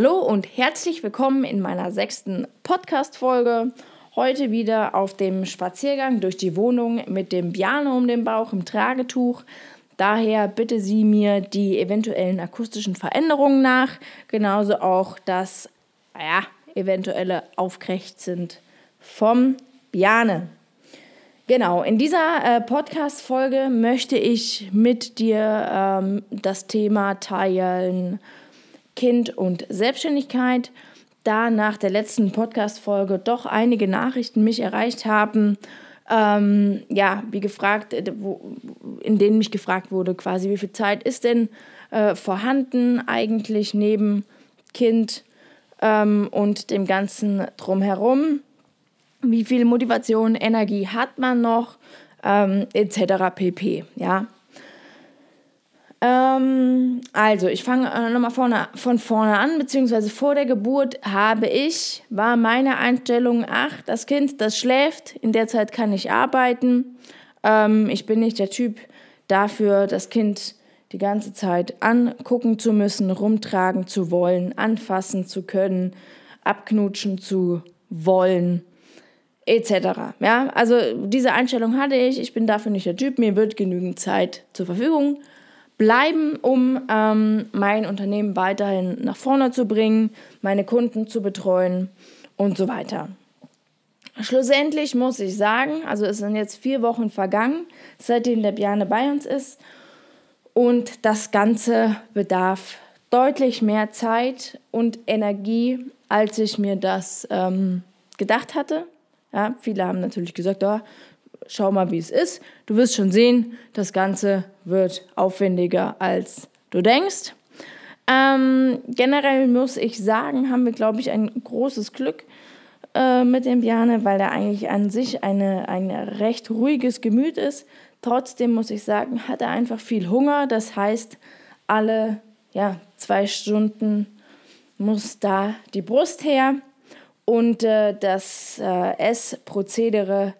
Hallo und herzlich willkommen in meiner sechsten Podcast-Folge. Heute wieder auf dem Spaziergang durch die Wohnung mit dem Piano um den Bauch im Tragetuch. Daher bitte Sie mir die eventuellen akustischen Veränderungen nach, genauso auch das ja, eventuelle Aufkrächzen vom Piane. Genau, in dieser äh, Podcast-Folge möchte ich mit dir ähm, das Thema teilen Kind und Selbstständigkeit. Da nach der letzten Podcast-Folge doch einige Nachrichten mich erreicht haben, ähm, ja, wie gefragt, äh, wo, in denen mich gefragt wurde, quasi, wie viel Zeit ist denn äh, vorhanden eigentlich neben Kind ähm, und dem Ganzen drumherum? Wie viel Motivation, Energie hat man noch, ähm, etc. pp. Ja. Ähm, also, ich fange äh, nochmal vorne, von vorne an, beziehungsweise vor der Geburt habe ich, war meine Einstellung, ach, das Kind, das schläft, in der Zeit kann ich arbeiten. Ähm, ich bin nicht der Typ dafür, das Kind die ganze Zeit angucken zu müssen, rumtragen zu wollen, anfassen zu können, abknutschen zu wollen, etc. Ja, also diese Einstellung hatte ich. Ich bin dafür nicht der Typ. Mir wird genügend Zeit zur Verfügung bleiben, um ähm, mein Unternehmen weiterhin nach vorne zu bringen, meine Kunden zu betreuen und so weiter. Schlussendlich muss ich sagen, also es sind jetzt vier Wochen vergangen, seitdem der Bjane bei uns ist und das Ganze bedarf deutlich mehr Zeit und Energie, als ich mir das ähm, gedacht hatte. Ja, viele haben natürlich gesagt, oh, schau mal, wie es ist. Du wirst schon sehen, das Ganze wird aufwendiger, als du denkst. Ähm, generell muss ich sagen, haben wir, glaube ich, ein großes Glück äh, mit dem Bjane, weil er eigentlich an sich eine, ein recht ruhiges Gemüt ist. Trotzdem muss ich sagen, hat er einfach viel Hunger. Das heißt, alle ja, zwei Stunden muss da die Brust her. Und äh, das äh, Essprozedere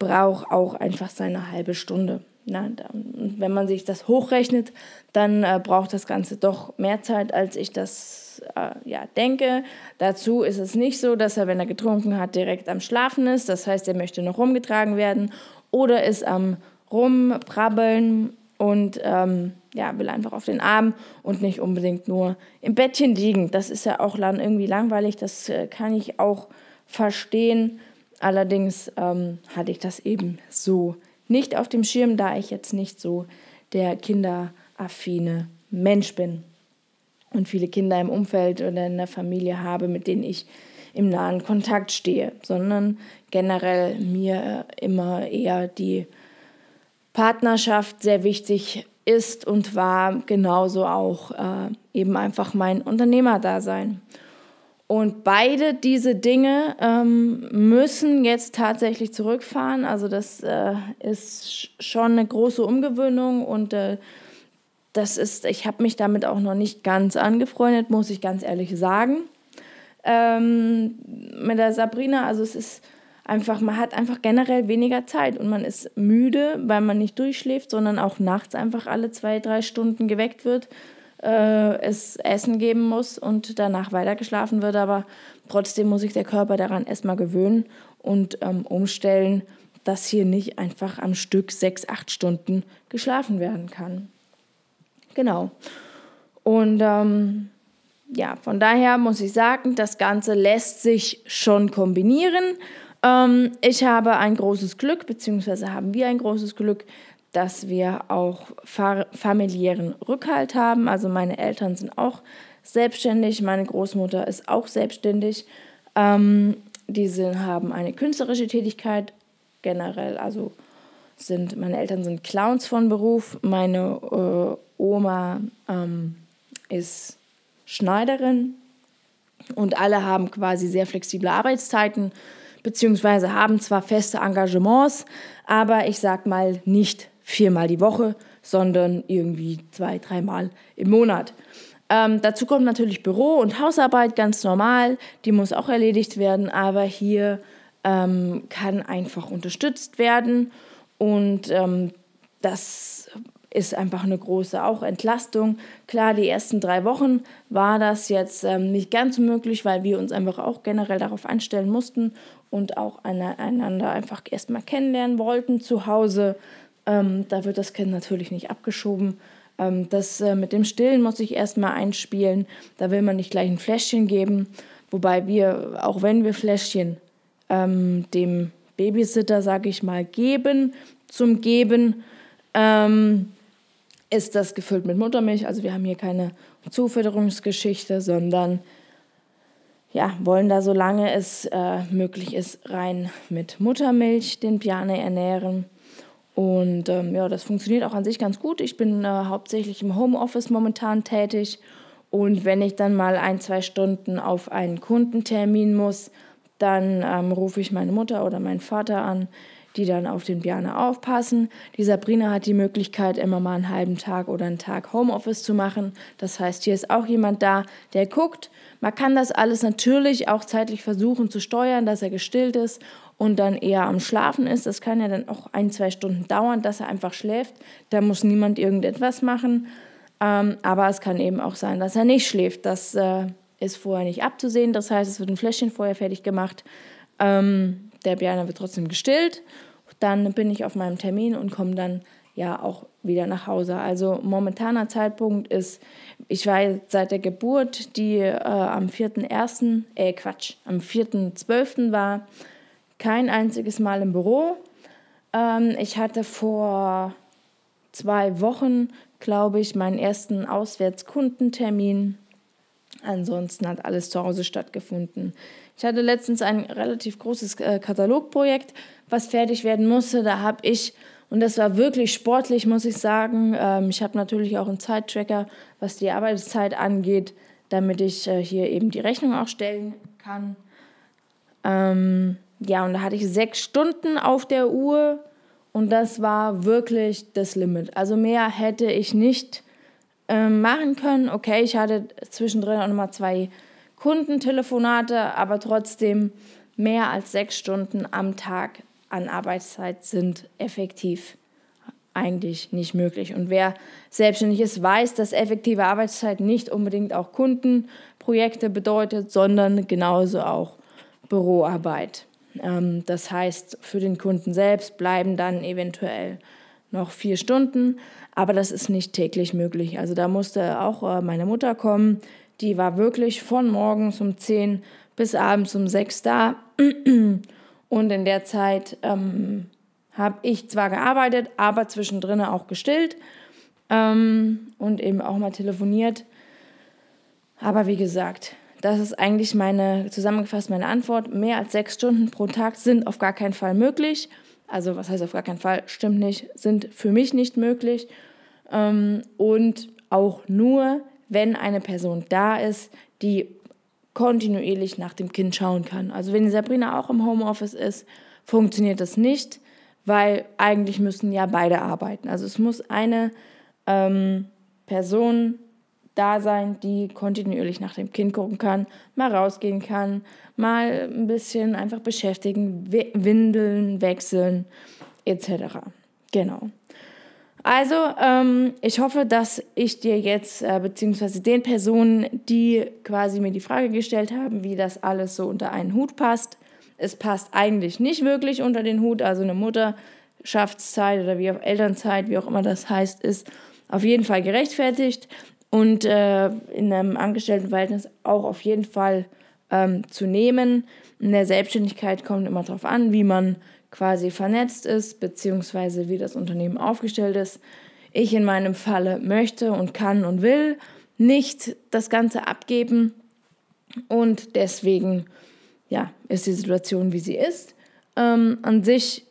braucht auch einfach seine halbe Stunde. Na, wenn man sich das hochrechnet, dann äh, braucht das Ganze doch mehr Zeit, als ich das äh, ja, denke. Dazu ist es nicht so, dass er, wenn er getrunken hat, direkt am Schlafen ist. Das heißt, er möchte noch rumgetragen werden oder ist am Rumprabbeln und ähm, ja, will einfach auf den Arm und nicht unbedingt nur im Bettchen liegen. Das ist ja auch dann irgendwie langweilig, das äh, kann ich auch verstehen. Allerdings ähm, hatte ich das eben so nicht auf dem Schirm, da ich jetzt nicht so der kinderaffine Mensch bin und viele Kinder im Umfeld oder in der Familie habe, mit denen ich im nahen Kontakt stehe, sondern generell mir immer eher die Partnerschaft sehr wichtig ist und war, genauso auch äh, eben einfach mein Unternehmerdasein. Und beide diese Dinge ähm, müssen jetzt tatsächlich zurückfahren. Also das äh, ist schon eine große Umgewöhnung und äh, das ist, ich habe mich damit auch noch nicht ganz angefreundet, muss ich ganz ehrlich sagen. Ähm, mit der Sabrina, also es ist einfach, man hat einfach generell weniger Zeit und man ist müde, weil man nicht durchschläft, sondern auch nachts einfach alle zwei, drei Stunden geweckt wird äh, es Essen geben muss und danach weitergeschlafen wird. Aber trotzdem muss sich der Körper daran erstmal gewöhnen und ähm, umstellen, dass hier nicht einfach am Stück sechs, acht Stunden geschlafen werden kann. Genau. Und ähm, ja, von daher muss ich sagen, das Ganze lässt sich schon kombinieren. Ähm, ich habe ein großes Glück, beziehungsweise haben wir ein großes Glück, dass wir auch familiären Rückhalt haben. Also meine Eltern sind auch selbstständig, meine Großmutter ist auch selbstständig. Ähm, diese haben eine künstlerische Tätigkeit generell, also sind meine Eltern sind Clowns von Beruf, meine äh, Oma ähm, ist Schneiderin und alle haben quasi sehr flexible Arbeitszeiten beziehungsweise haben zwar feste Engagements, aber ich sag mal nicht viermal die Woche, sondern irgendwie zwei, dreimal im Monat. Ähm, dazu kommt natürlich Büro und Hausarbeit ganz normal, die muss auch erledigt werden, aber hier ähm, kann einfach unterstützt werden und ähm, das ist einfach eine große auch Entlastung. Klar, die ersten drei Wochen war das jetzt ähm, nicht ganz so möglich, weil wir uns einfach auch generell darauf einstellen mussten und auch einander einfach erstmal kennenlernen wollten zu Hause. Ähm, da wird das Kind natürlich nicht abgeschoben. Ähm, das äh, mit dem Stillen muss ich erstmal einspielen. Da will man nicht gleich ein Fläschchen geben. Wobei wir, auch wenn wir Fläschchen ähm, dem Babysitter, sage ich mal, geben, zum Geben, ähm, ist das gefüllt mit Muttermilch. Also wir haben hier keine Zufütterungsgeschichte, sondern ja, wollen da, solange es äh, möglich ist, rein mit Muttermilch den Piane ernähren. Und ähm, ja, das funktioniert auch an sich ganz gut. Ich bin äh, hauptsächlich im Homeoffice momentan tätig. Und wenn ich dann mal ein, zwei Stunden auf einen Kundentermin muss, dann ähm, rufe ich meine Mutter oder meinen Vater an, die dann auf den Bjane aufpassen. Die Sabrina hat die Möglichkeit, immer mal einen halben Tag oder einen Tag Homeoffice zu machen. Das heißt, hier ist auch jemand da, der guckt. Man kann das alles natürlich auch zeitlich versuchen zu steuern, dass er gestillt ist und dann eher am Schlafen ist. Das kann ja dann auch ein, zwei Stunden dauern, dass er einfach schläft. Da muss niemand irgendetwas machen. Ähm, aber es kann eben auch sein, dass er nicht schläft. Das äh, ist vorher nicht abzusehen. Das heißt, es wird ein Fläschchen vorher fertig gemacht. Ähm, der Björn wird trotzdem gestillt. Dann bin ich auf meinem Termin und komme dann ja auch wieder nach Hause. Also momentaner Zeitpunkt ist, ich war seit der Geburt, die äh, am 4.1., äh Quatsch, am 4.12. war, kein einziges Mal im Büro. Ähm, ich hatte vor zwei Wochen, glaube ich, meinen ersten Auswärtskundentermin. Ansonsten hat alles zu Hause stattgefunden. Ich hatte letztens ein relativ großes äh, Katalogprojekt, was fertig werden musste. Da habe ich, und das war wirklich sportlich, muss ich sagen, ähm, ich habe natürlich auch einen Zeittracker, was die Arbeitszeit angeht, damit ich äh, hier eben die Rechnung auch stellen kann. Ähm, ja, und da hatte ich sechs Stunden auf der Uhr und das war wirklich das Limit. Also mehr hätte ich nicht ähm, machen können. Okay, ich hatte zwischendrin auch nochmal zwei Kundentelefonate, aber trotzdem mehr als sechs Stunden am Tag an Arbeitszeit sind effektiv eigentlich nicht möglich. Und wer selbstständig ist, weiß, dass effektive Arbeitszeit nicht unbedingt auch Kundenprojekte bedeutet, sondern genauso auch Büroarbeit. Ähm, das heißt, für den Kunden selbst bleiben dann eventuell noch vier Stunden, aber das ist nicht täglich möglich. Also da musste auch äh, meine Mutter kommen, die war wirklich von morgens um 10 bis abends um 6 da. Und in der Zeit ähm, habe ich zwar gearbeitet, aber zwischendrin auch gestillt ähm, und eben auch mal telefoniert. Aber wie gesagt, das ist eigentlich meine, zusammengefasst meine Antwort. Mehr als sechs Stunden pro Tag sind auf gar keinen Fall möglich. Also was heißt auf gar keinen Fall? Stimmt nicht, sind für mich nicht möglich. Ähm, und auch nur, wenn eine Person da ist, die kontinuierlich nach dem Kind schauen kann. Also wenn Sabrina auch im Homeoffice ist, funktioniert das nicht, weil eigentlich müssen ja beide arbeiten. Also es muss eine ähm, Person da sein, die kontinuierlich nach dem Kind gucken kann, mal rausgehen kann, mal ein bisschen einfach beschäftigen, Windeln wechseln etc. Genau. Also, ähm, ich hoffe, dass ich dir jetzt, äh, beziehungsweise den Personen, die quasi mir die Frage gestellt haben, wie das alles so unter einen Hut passt. Es passt eigentlich nicht wirklich unter den Hut. Also eine Mutterschaftszeit oder wie auch Elternzeit, wie auch immer das heißt, ist auf jeden Fall gerechtfertigt und äh, in einem Angestelltenverhältnis auch auf jeden Fall ähm, zu nehmen. In der Selbstständigkeit kommt immer darauf an, wie man quasi vernetzt ist, beziehungsweise wie das Unternehmen aufgestellt ist. Ich in meinem Falle möchte und kann und will nicht das Ganze abgeben und deswegen ja, ist die Situation, wie sie ist. Ähm, an sich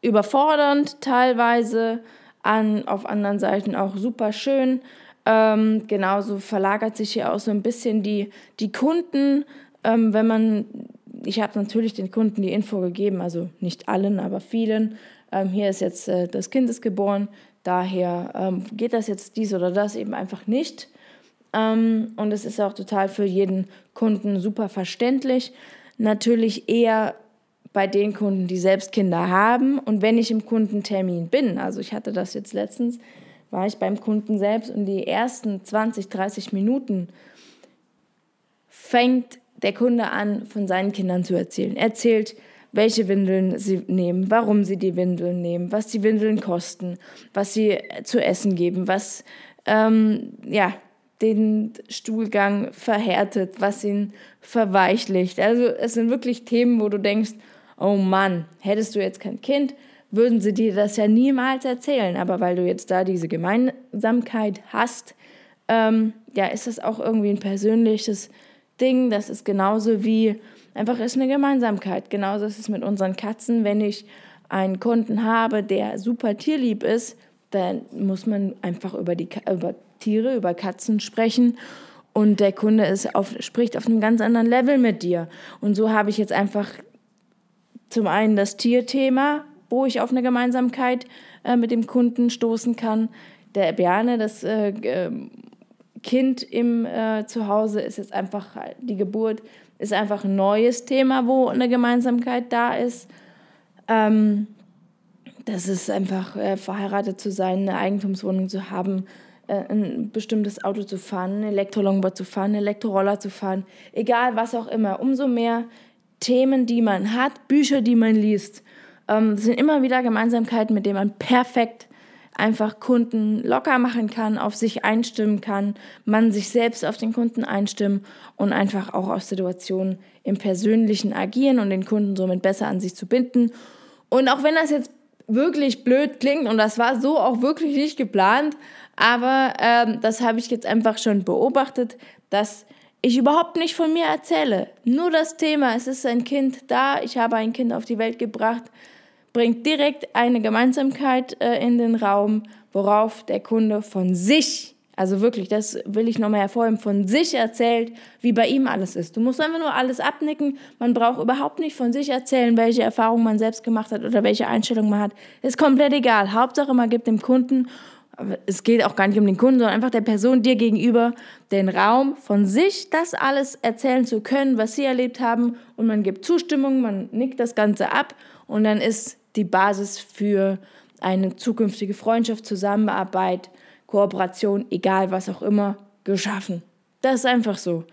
überfordernd teilweise, an, auf anderen Seiten auch super schön. Ähm, genauso verlagert sich hier auch so ein bisschen die, die Kunden, ähm, wenn man ich habe natürlich den Kunden die Info gegeben, also nicht allen, aber vielen. Ähm, hier ist jetzt äh, das Kind ist geboren, daher ähm, geht das jetzt dies oder das eben einfach nicht. Ähm, und es ist auch total für jeden Kunden super verständlich. Natürlich eher bei den Kunden, die selbst Kinder haben. Und wenn ich im Kundentermin bin, also ich hatte das jetzt letztens, war ich beim Kunden selbst und die ersten 20, 30 Minuten fängt der Kunde an, von seinen Kindern zu erzählen. Er erzählt, welche Windeln sie nehmen, warum sie die Windeln nehmen, was die Windeln kosten, was sie zu essen geben, was ähm, ja, den Stuhlgang verhärtet, was ihn verweichlicht. Also es sind wirklich Themen, wo du denkst, oh Mann, hättest du jetzt kein Kind, würden sie dir das ja niemals erzählen. Aber weil du jetzt da diese Gemeinsamkeit hast, ähm, ja, ist das auch irgendwie ein persönliches Ding. Das ist genauso wie, einfach ist eine Gemeinsamkeit. Genauso ist es mit unseren Katzen. Wenn ich einen Kunden habe, der super tierlieb ist, dann muss man einfach über, die, über Tiere, über Katzen sprechen. Und der Kunde ist auf, spricht auf einem ganz anderen Level mit dir. Und so habe ich jetzt einfach zum einen das Tierthema, wo ich auf eine Gemeinsamkeit äh, mit dem Kunden stoßen kann. Der Berne, das äh, ähm, Kind im äh, Zuhause ist jetzt einfach, die Geburt ist einfach ein neues Thema, wo eine Gemeinsamkeit da ist. Ähm, das ist einfach äh, verheiratet zu sein, eine Eigentumswohnung zu haben, äh, ein bestimmtes Auto zu fahren, ein Elektrolongboard zu fahren, einen Elektroroller zu fahren, egal was auch immer. Umso mehr Themen, die man hat, Bücher, die man liest, ähm, sind immer wieder Gemeinsamkeiten, mit denen man perfekt einfach Kunden locker machen kann, auf sich einstimmen kann, man sich selbst auf den Kunden einstimmen und einfach auch aus Situationen im Persönlichen agieren und den Kunden somit besser an sich zu binden. Und auch wenn das jetzt wirklich blöd klingt und das war so auch wirklich nicht geplant, aber ähm, das habe ich jetzt einfach schon beobachtet, dass ich überhaupt nicht von mir erzähle. Nur das Thema, es ist ein Kind da, ich habe ein Kind auf die Welt gebracht, bringt direkt eine Gemeinsamkeit äh, in den Raum, worauf der Kunde von sich, also wirklich, das will ich nochmal hervorheben, von sich erzählt, wie bei ihm alles ist. Du musst einfach nur alles abnicken. Man braucht überhaupt nicht von sich erzählen, welche Erfahrungen man selbst gemacht hat oder welche Einstellung man hat. Ist komplett egal. Hauptsache, man gibt dem Kunden es geht auch gar nicht um den Kunden, sondern einfach der Person dir gegenüber den Raum von sich, das alles erzählen zu können, was sie erlebt haben. Und man gibt Zustimmung, man nickt das Ganze ab und dann ist die Basis für eine zukünftige Freundschaft, Zusammenarbeit, Kooperation, egal was auch immer, geschaffen. Das ist einfach so.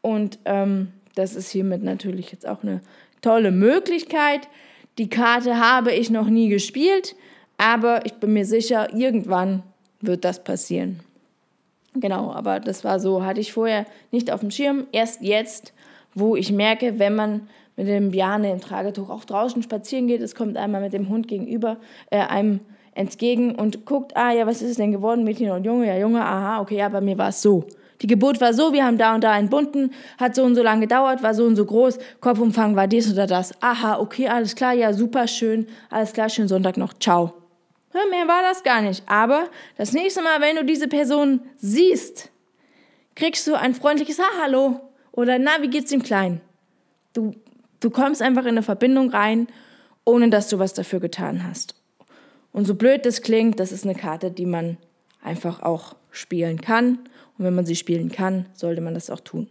Und ähm, das ist hiermit natürlich jetzt auch eine tolle Möglichkeit. Die Karte habe ich noch nie gespielt, aber ich bin mir sicher, irgendwann wird das passieren. Genau, aber das war so, hatte ich vorher nicht auf dem Schirm. Erst jetzt, wo ich merke, wenn man mit dem Bjane im Tragetuch auch draußen spazieren geht, es kommt einmal mit dem Hund gegenüber, äh, einem entgegen und guckt, ah ja, was ist es denn geworden, Mädchen und Junge? Ja, Junge, aha, okay, ja, bei mir war es so. Die Geburt war so, wir haben da und da entbunden, hat so und so lange gedauert, war so und so groß, Kopfumfang war dies oder das. Aha, okay, alles klar, ja, super schön, alles klar, schönen Sonntag noch, ciao. Mehr war das gar nicht. Aber das nächste Mal, wenn du diese Person siehst, kriegst du ein freundliches Ha, hallo. Oder na, wie geht's dem Kleinen? Du, du kommst einfach in eine Verbindung rein, ohne dass du was dafür getan hast. Und so blöd das klingt, das ist eine Karte, die man einfach auch spielen kann. Und wenn man sie spielen kann, sollte man das auch tun.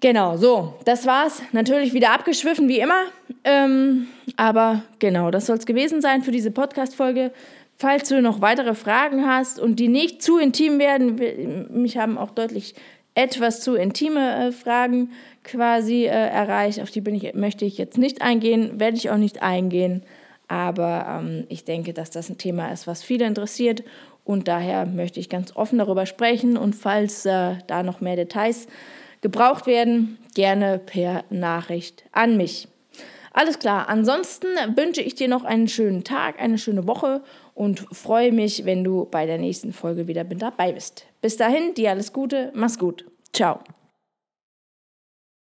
Genau, so, das war's. Natürlich wieder abgeschwiffen wie immer. Ähm, aber genau, das soll es gewesen sein für diese Podcast-Folge. Falls du noch weitere Fragen hast und die nicht zu intim werden, mich haben auch deutlich etwas zu intime äh, Fragen quasi äh, erreicht. Auf die bin ich, möchte ich jetzt nicht eingehen, werde ich auch nicht eingehen. Aber ähm, ich denke, dass das ein Thema ist, was viele interessiert. Und daher möchte ich ganz offen darüber sprechen. Und falls äh, da noch mehr Details gebraucht werden, gerne per Nachricht an mich. Alles klar, ansonsten wünsche ich dir noch einen schönen Tag, eine schöne Woche und freue mich, wenn du bei der nächsten Folge wieder mit dabei bist. Bis dahin, dir alles Gute, mach's gut. Ciao.